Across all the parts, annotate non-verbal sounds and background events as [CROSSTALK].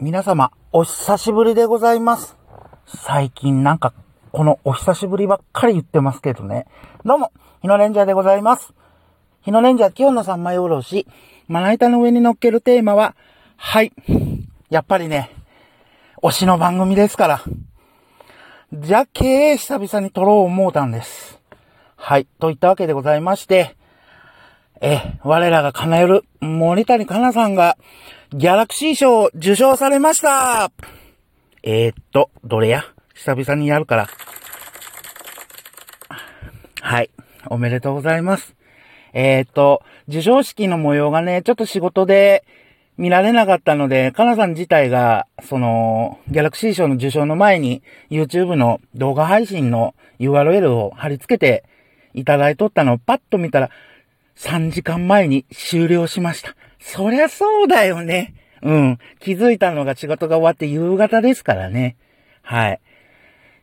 皆様、お久しぶりでございます。最近なんか、このお久しぶりばっかり言ってますけどね。どうも、日野レンジャーでございます。日野レンジャー今日の三枚おろし、まな板の上に乗っけるテーマは、はい。やっぱりね、推しの番組ですから。じゃけー久々に撮ろう思うたんです。はい。といったわけでございまして、え、我らが叶える森谷香奈さんが、ギャラクシー賞を受賞されましたえー、っと、どれや？久々にやるから。はい。おめでとうございます。えー、っと、受賞式の模様がね、ちょっと仕事で見られなかったので、かなさん自体が、その、ギャラクシー賞の受賞の前に、YouTube の動画配信の URL を貼り付けていただいとったのをパッと見たら、3時間前に終了しました。そりゃそうだよね。うん。気づいたのが仕事が終わって夕方ですからね。はい。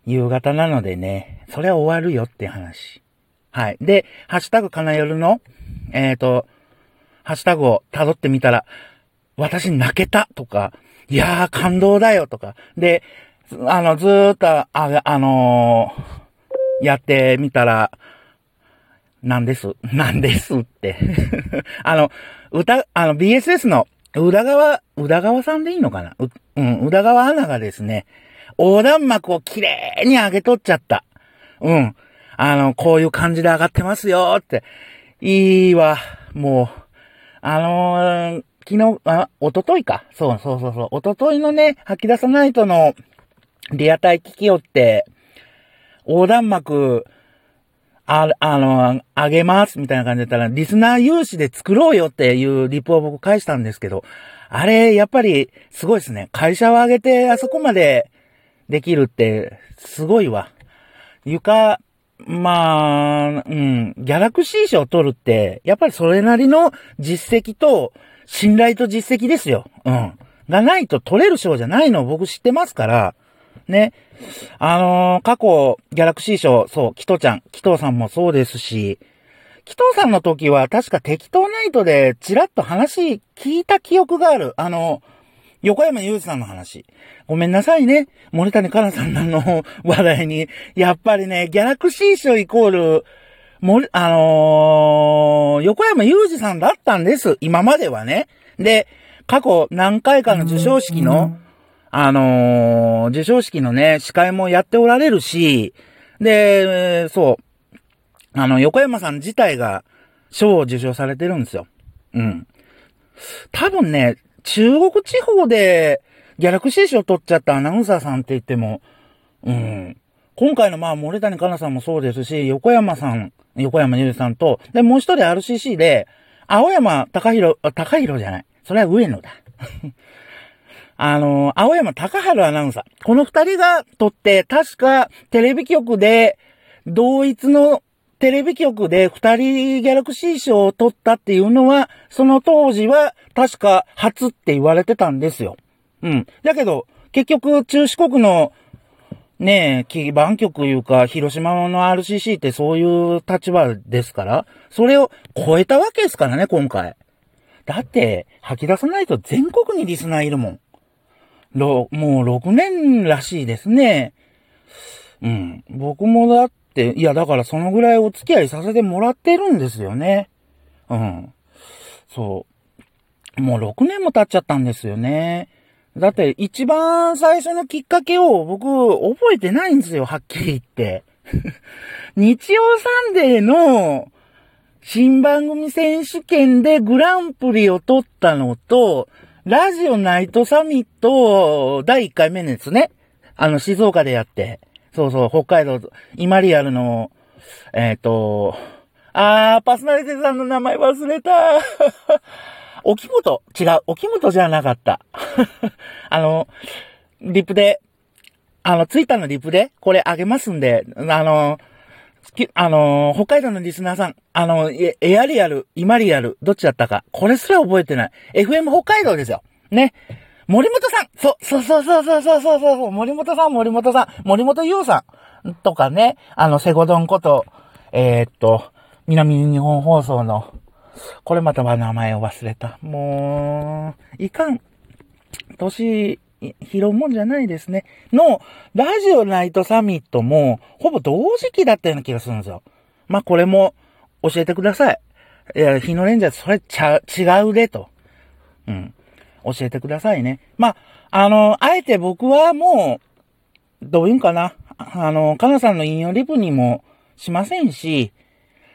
夕方なのでね、それは終わるよって話。はい。で、ハッシュタグかなよるの、えっ、と、ハッシュタグを辿ってみたら、私泣けたとか、いやー感動だよとか、で、あの、ずーっと、あ、あのーやってみたら、なんです。[LAUGHS] なんですって。[LAUGHS] あの、歌、あの、BSS の、宇田川、宇田川さんでいいのかな？う、うん、宇田川アナがですね、横断幕をきれいに上げとっちゃった。うん。あの、こういう感じで上がってますよって。いいわ。もう、あのー昨日、あ、おとといか？そうそうそうそう。おとといのね、吐き出さないとの、リアタイ聞きよって、横断幕、あ、あの、あげます、みたいな感じだったら、リスナー有志で作ろうよっていうリプを僕返したんですけど、あれ、やっぱり、すごいですね。会社を挙げて、あそこまでできるって、すごいわ。床、まあ、うん、ギャラクシー賞を取るって、やっぱりそれなりの実績と、信頼と実績ですよ。うん。がないと取れる賞じゃないのを僕知ってますから、ね。あのー過去、ギャラクシー賞、そう、キトちゃん、キトさんもそうですし、キトさんの時は確か適当ナイトでチラッと話聞いた記憶がある。あの、横山裕二さんの話。ごめんなさいね。森谷香奈さんの [LAUGHS] 話題に。やっぱりね、ギャラクシー賞イコール、森、あのー横山裕二さんだったんです。今まではね。で、過去何回かの授賞式の、あのー授賞式のね、司会もやっておられるし、で、そう、あの、横山さん自体が賞を受賞されてるんですよ。うん。多分ね、中国地方でギャラクシー賞取っちゃったアナウンサーさんって言っても、うん。今回のまあ、森谷香奈さんもそうですし、横山さん、横山ゆうさんと、で、もう一人 RCC で、青山高弘、高弘じゃない。それは上野だ。あの、青山高春アナウンサー。この二人が撮って、確かテレビ局で、同一のテレビ局で二人ギャラクシー賞を取ったっていうのは、その当時は確か初って言われてたんですよ。うん。だけど、結局中四国のねえ、基盤局いうか、広島の RCC ってそういう立場ですから、それを超えたわけですからね、今回。だって、吐き出さないと全国にリスナーいるもん。ろ、もう6年らしいですね。うん。僕もだって、いや、だからそのぐらいお付き合いさせてもらってるんですよね。うん。そう。もう6年も経っちゃったんですよね。だって一番最初のきっかけを僕覚えてないんですよ、はっきり言って。[LAUGHS] 日曜サンデーの新番組選手権でグランプリを取ったのと、ラジオナイトサミット第1回目ですね。あの、静岡でやって。そうそう、北海道、イマリアルの、えっ、と、あー、パーソナリティさんの名前忘れた。[LAUGHS] 沖本違う、沖本じゃなかった。[LAUGHS] あの、リプで、あの、ツイッターのリプで、これあげますんで、あの、あの、北海道のリスナーさん、あの、エエアリアル、イマリアル、どっちだったか、これすら覚えてない。FM 北海道ですよ。ね。森本さんそう、そうそうそうそうそうそうそう、森本さん、森本さん、森本優さんとかね、あの、セゴドンこと、えーっと、南日本放送の、これまたは名前を忘れた。もう、いかん。年拾うもんじゃないですね。の、ラジオナイトサミットも、ほぼ同時期だったような気がするんですよ。まあ、これも、教えてください。いや、日のレンジャーそれちゃ、違うでと。うん。教えてくださいね。まあ、あの、あえて僕はもう、どういうんかな。あの、かなさんの引用リプにもしませんし、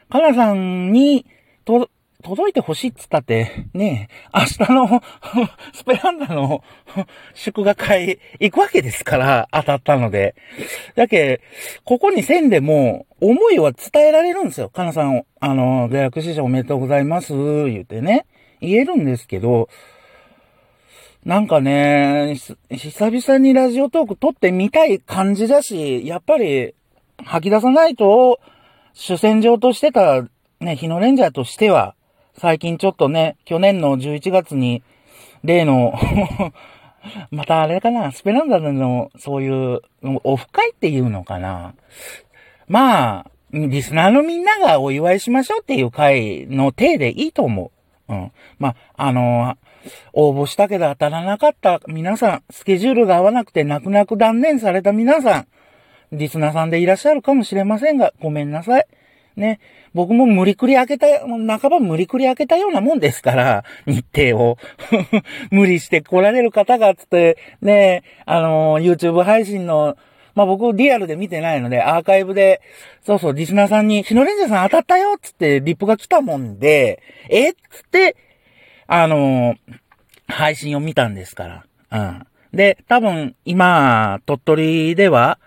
かなさんに、と、届いてほしいっつったって、ねえ、明日の [LAUGHS] スペランダの [LAUGHS] 祝賀会行くわけですから、当たったので。だけ、ここに線でも、思いは伝えられるんですよ。かなさん、あの、大学師匠おめでとうございます、言ってね。言えるんですけど、なんかね、久々にラジオトーク撮ってみたい感じだし、やっぱり吐き出さないと、主戦場としてたね、日のレンジャーとしては、最近ちょっとね、去年の11月に、例の [LAUGHS] またあれかな、スペランダのそういうオフ会っていうのかな。まあ、リスナーのみんながお祝いしましょうっていう会の体でいいと思う。うん。まあ、あの応募したけど当たらなかった皆さん、スケジュールが合わなくて泣く泣く断念された皆さん、リスナーさんでいらっしゃるかもしれませんが、ごめんなさい。ね。僕も無理くり開けた、半ば無理くり開けたようなもんですから、[LAUGHS] 日程を。[LAUGHS] 無理して来られる方が、つって、ね、あの、YouTube 配信の、まあ、僕リアルで見てないので、アーカイブで、そうそう、リスナーさんに、日野レンジャーさん当たったよつって、リップが来たもんで、えつって、あの、配信を見たんですから。うん。で、多分、今、鳥取では、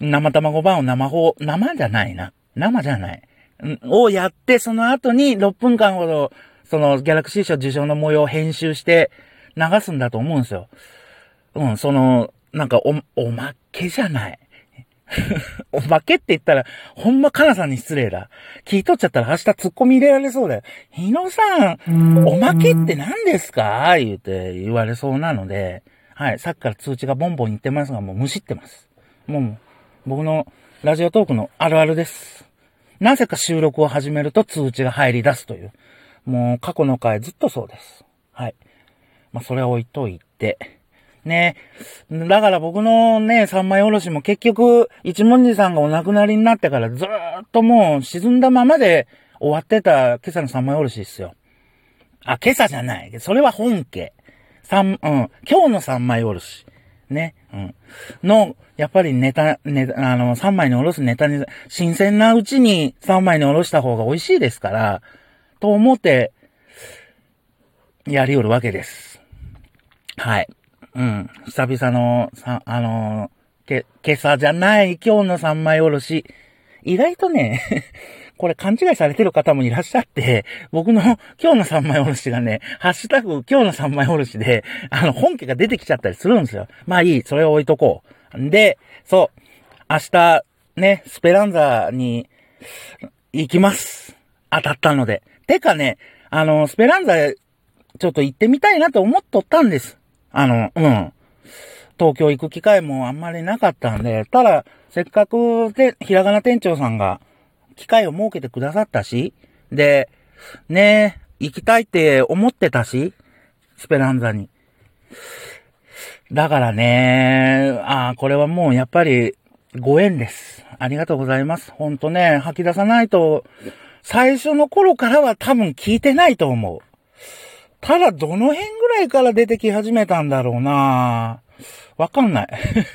生卵版を生放、生じゃないな。生じゃない。をやって、その後に6分間ほど、そのギャラクシー賞受賞の模様を編集して流すんだと思うんですよ。うん、その、なんかお、おまけじゃない。[LAUGHS] おまけって言ったら、ほんまかなさんに失礼だ。聞いとっちゃったら明日突っ込み入れられそうだよ。日野さん、おまけって何ですか？言うて言われそうなので、はい、さっきから通知がボンボン言ってますが、もうむしってます。もう、僕のラジオトークのあるあるです。なぜか収録を始めると通知が入り出すという。もう過去の回ずっとそうです。はい。まあ、それは置いといて。ね。だから僕のね、三枚おろしも結局、一文字さんがお亡くなりになってからずーっともう沈んだままで終わってた今朝の三枚おろしですよ。あ、今朝じゃない。それは本家。三、うん。今日の三枚おろし。ね。うん。の、やっぱりネタ、ネタ、あの、3枚におろすネタに、新鮮なうちに3枚におろした方が美味しいですから、と思って、やりおるわけです。はい。うん。久々の、さ、あのけ、今朝じゃない今日の3枚おろし。意外とね [LAUGHS] これ勘違いされてる方もいらっしゃって、僕の今日の三枚おろしがね、ハッシュタグ今日の三枚おろしで、あの、本家が出てきちゃったりするんですよ。まあいい、それを置いとこう。で、そう、明日、ね、スペランザに行きます。当たったので。てかね、あの、スペランザ、ちょっと行ってみたいなと思っとったんです。あの、うん。東京行く機会もあんまりなかったんで、ただ、せっかくで、ひらがな店長さんが、機会を設けてくださったし、で、ね行きたいって思ってたし、スペランザに。だからね、ああ、これはもうやっぱりご縁です。ありがとうございます。ほんとね、吐き出さないと、最初の頃からは多分聞いてないと思う。ただ、どの辺ぐらいから出てき始めたんだろうなわかんない。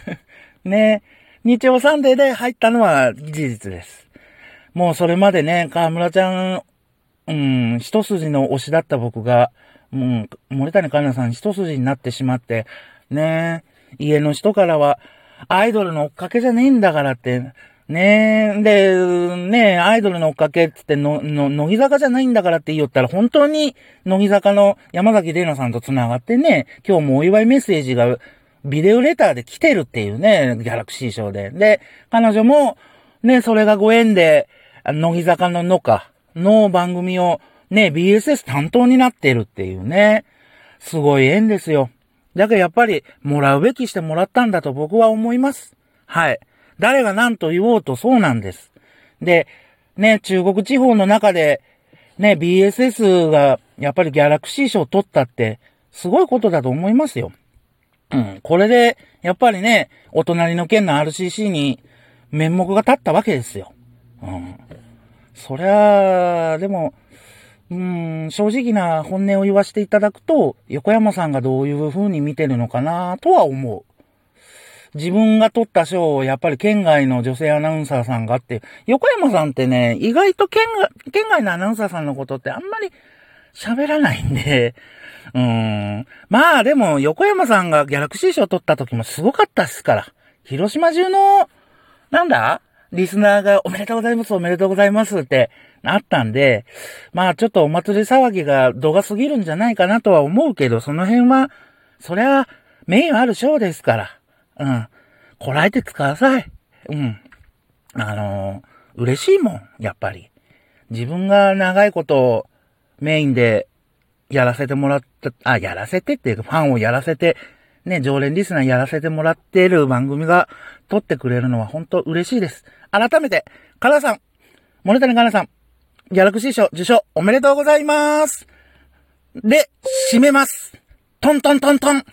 [LAUGHS] ね日曜サンデーで入ったのは事実です。もうそれまでね、河村ちゃん、うん、一筋の推しだった僕が、もう、森谷香奈さん一筋になってしまって、ね家の人からは、アイドルの追っかけじゃねえんだからって、ねえ、で、ねアイドルの追っかけってっての、の、乃木坂じゃないんだからって言ったら、本当に乃木坂の山崎玲奈さんと繋がってね、今日もお祝いメッセージがビデオレターで来てるっていうね、ギャラクシー賞で。で、彼女も、ね、それがご縁で、乃木坂ののかの番組をね、BSS 担当になってるっていうね。すごい縁ですよ。だけどやっぱり、もらうべきしてもらったんだと僕は思います。はい。誰が何と言おうとそうなんです。で、ね、中国地方の中で、ね、BSS がやっぱりギャラクシー賞を取ったって、すごいことだと思いますよ。うん。これで、やっぱりね、お隣の県の RCC に面目が立ったわけですよ。うん。そりゃあでも、うん、正直な本音を言わせていただくと、横山さんがどういう風に見てるのかなとは思う。自分が取った賞をやっぱり県外の女性アナウンサーさんがって、横山さんってね、意外と県外、県外のアナウンサーさんのことってあんまり喋らないんで、うーん。まあでも、横山さんがギャラクシー賞取った時もすごかったっすから。広島中の、なんだ？リスナーがおめでとうございます、おめでとうございますってなったんで、まあちょっとお祭り騒ぎが度が過ぎるんじゃないかなとは思うけど、その辺は、そりゃ、名誉ある賞ですから。うん。こらえてください。うん。あのー、嬉しいもん、やっぱり。自分が長いことをメインでやらせてもらった、あ、やらせてっていうか、ファンをやらせて、ね、常連リスナーやらせてもらっている番組が撮ってくれるのは本当嬉しいです。改めて、カナさん、森谷カナさん、ギャラクシー賞受賞おめでとうございます。で、締めます。トントントントン。